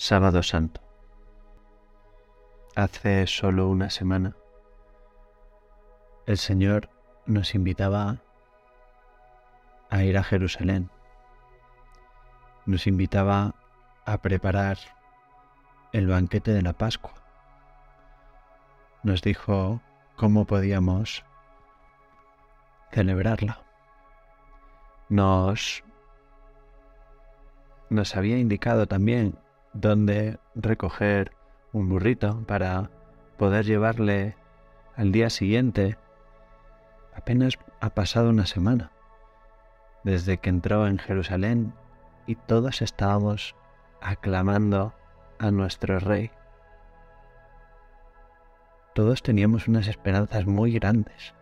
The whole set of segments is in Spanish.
Sábado Santo. Hace solo una semana, el Señor nos invitaba a ir a Jerusalén. Nos invitaba a preparar el banquete de la Pascua. Nos dijo cómo podíamos celebrarla. Nos, nos había indicado también dónde recoger un burrito para poder llevarle al día siguiente. Apenas ha pasado una semana desde que entró en Jerusalén y todos estábamos aclamando a nuestro rey. Todos teníamos unas esperanzas muy grandes.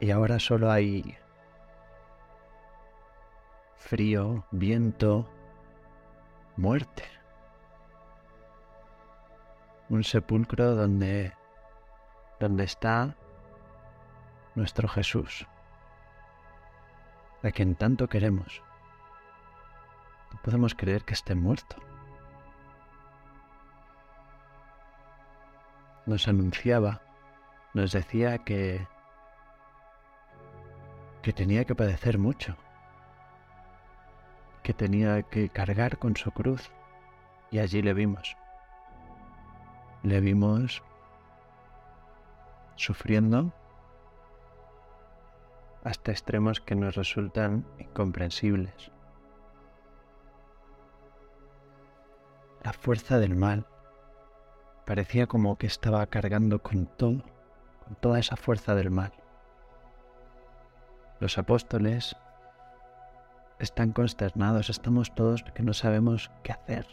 Y ahora solo hay frío, viento, muerte. Un sepulcro donde donde está nuestro Jesús, a quien tanto queremos. No podemos creer que esté muerto. Nos anunciaba, nos decía que que tenía que padecer mucho que tenía que cargar con su cruz. Y allí le vimos. Le vimos sufriendo hasta extremos que nos resultan incomprensibles. La fuerza del mal parecía como que estaba cargando con todo, con toda esa fuerza del mal. Los apóstoles están consternados, estamos todos que no sabemos qué hacer.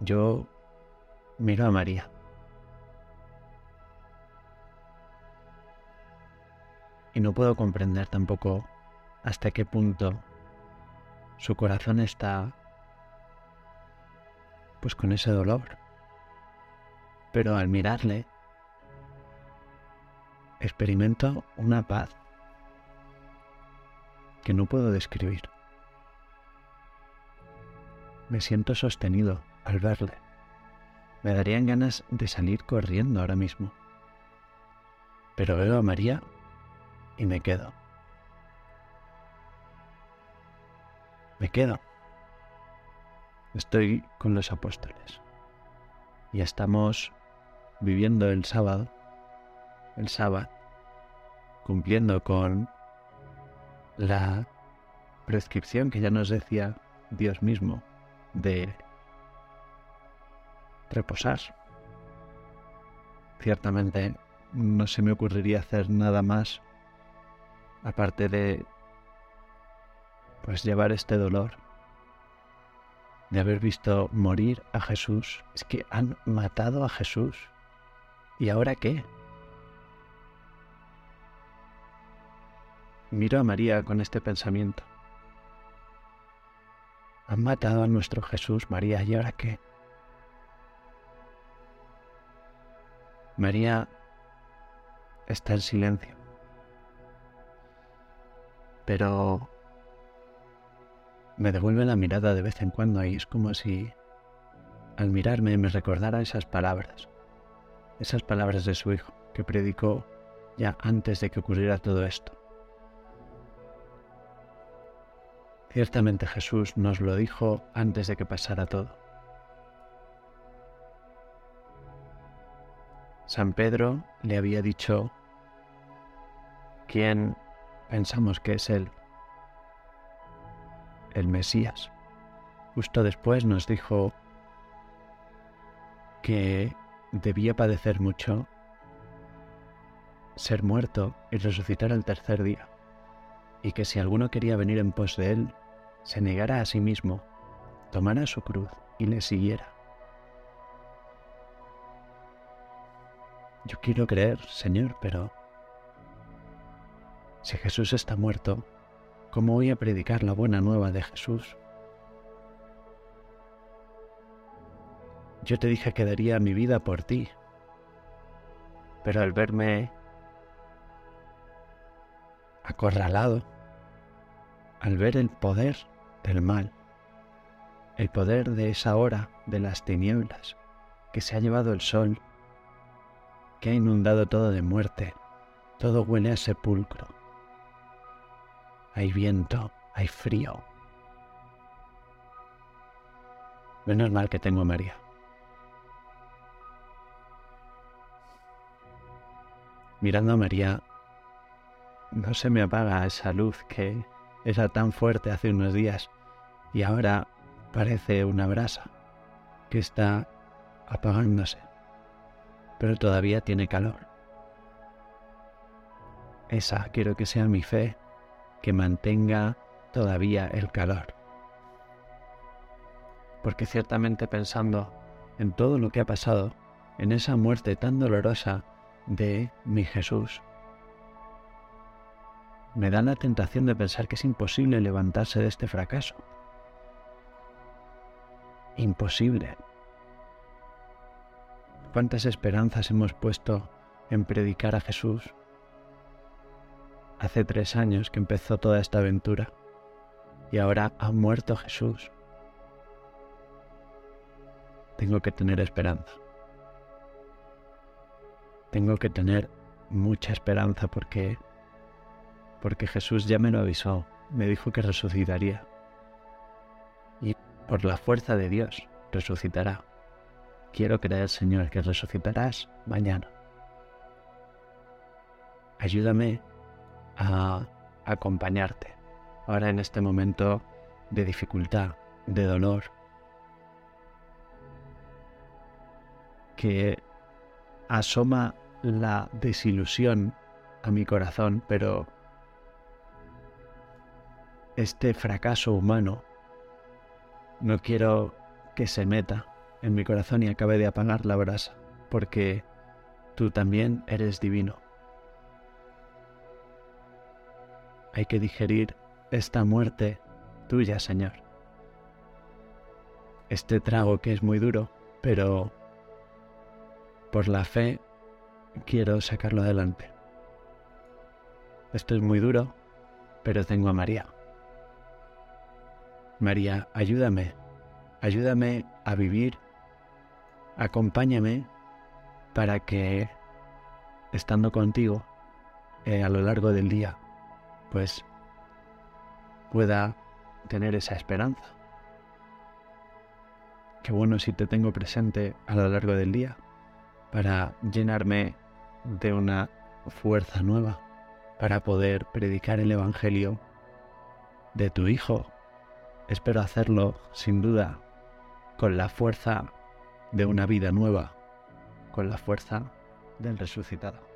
Yo miro a María. Y no puedo comprender tampoco hasta qué punto su corazón está pues con ese dolor. Pero al mirarle experimento una paz que no puedo describir. Me siento sostenido al verle. Me darían ganas de salir corriendo ahora mismo. Pero veo a María y me quedo. Me quedo. Estoy con los apóstoles. Y estamos viviendo el sábado el sábado, cumpliendo con la prescripción que ya nos decía Dios mismo de reposar. Ciertamente no se me ocurriría hacer nada más aparte de pues llevar este dolor de haber visto morir a Jesús. Es que han matado a Jesús. ¿Y ahora qué? Miro a María con este pensamiento. Han matado a nuestro Jesús, María, ¿y ahora qué? María está en silencio. Pero me devuelve la mirada de vez en cuando y es como si al mirarme me recordara esas palabras, esas palabras de su hijo que predicó ya antes de que ocurriera todo esto. Ciertamente Jesús nos lo dijo antes de que pasara todo. San Pedro le había dicho, ¿quién pensamos que es Él? El Mesías. Justo después nos dijo que debía padecer mucho, ser muerto y resucitar al tercer día y que si alguno quería venir en pos de él, se negara a sí mismo, tomara su cruz y le siguiera. Yo quiero creer, Señor, pero si Jesús está muerto, ¿cómo voy a predicar la buena nueva de Jesús? Yo te dije que daría mi vida por ti, pero al verme acorralado, al ver el poder del mal, el poder de esa hora de las tinieblas, que se ha llevado el sol, que ha inundado todo de muerte, todo huele a sepulcro. Hay viento, hay frío. Menos mal que tengo a María. Mirando a María, no se me apaga esa luz que era tan fuerte hace unos días y ahora parece una brasa que está apagándose, pero todavía tiene calor. Esa quiero que sea mi fe, que mantenga todavía el calor. Porque ciertamente pensando en todo lo que ha pasado, en esa muerte tan dolorosa de mi Jesús, me da la tentación de pensar que es imposible levantarse de este fracaso. Imposible. ¿Cuántas esperanzas hemos puesto en predicar a Jesús? Hace tres años que empezó toda esta aventura y ahora ha muerto Jesús. Tengo que tener esperanza. Tengo que tener mucha esperanza porque porque Jesús ya me lo avisó, me dijo que resucitaría. Y por la fuerza de Dios resucitará. Quiero creer, Señor, que resucitarás mañana. Ayúdame a acompañarte ahora en este momento de dificultad, de dolor, que asoma la desilusión a mi corazón, pero este fracaso humano no quiero que se meta en mi corazón y acabe de apagar la brasa, porque tú también eres divino. Hay que digerir esta muerte tuya, Señor. Este trago que es muy duro, pero por la fe quiero sacarlo adelante. Esto es muy duro, pero tengo a María. María, ayúdame, ayúdame a vivir, acompáñame para que, estando contigo eh, a lo largo del día, pues pueda tener esa esperanza. Qué bueno si te tengo presente a lo largo del día para llenarme de una fuerza nueva, para poder predicar el Evangelio de tu Hijo Espero hacerlo, sin duda, con la fuerza de una vida nueva, con la fuerza del resucitado.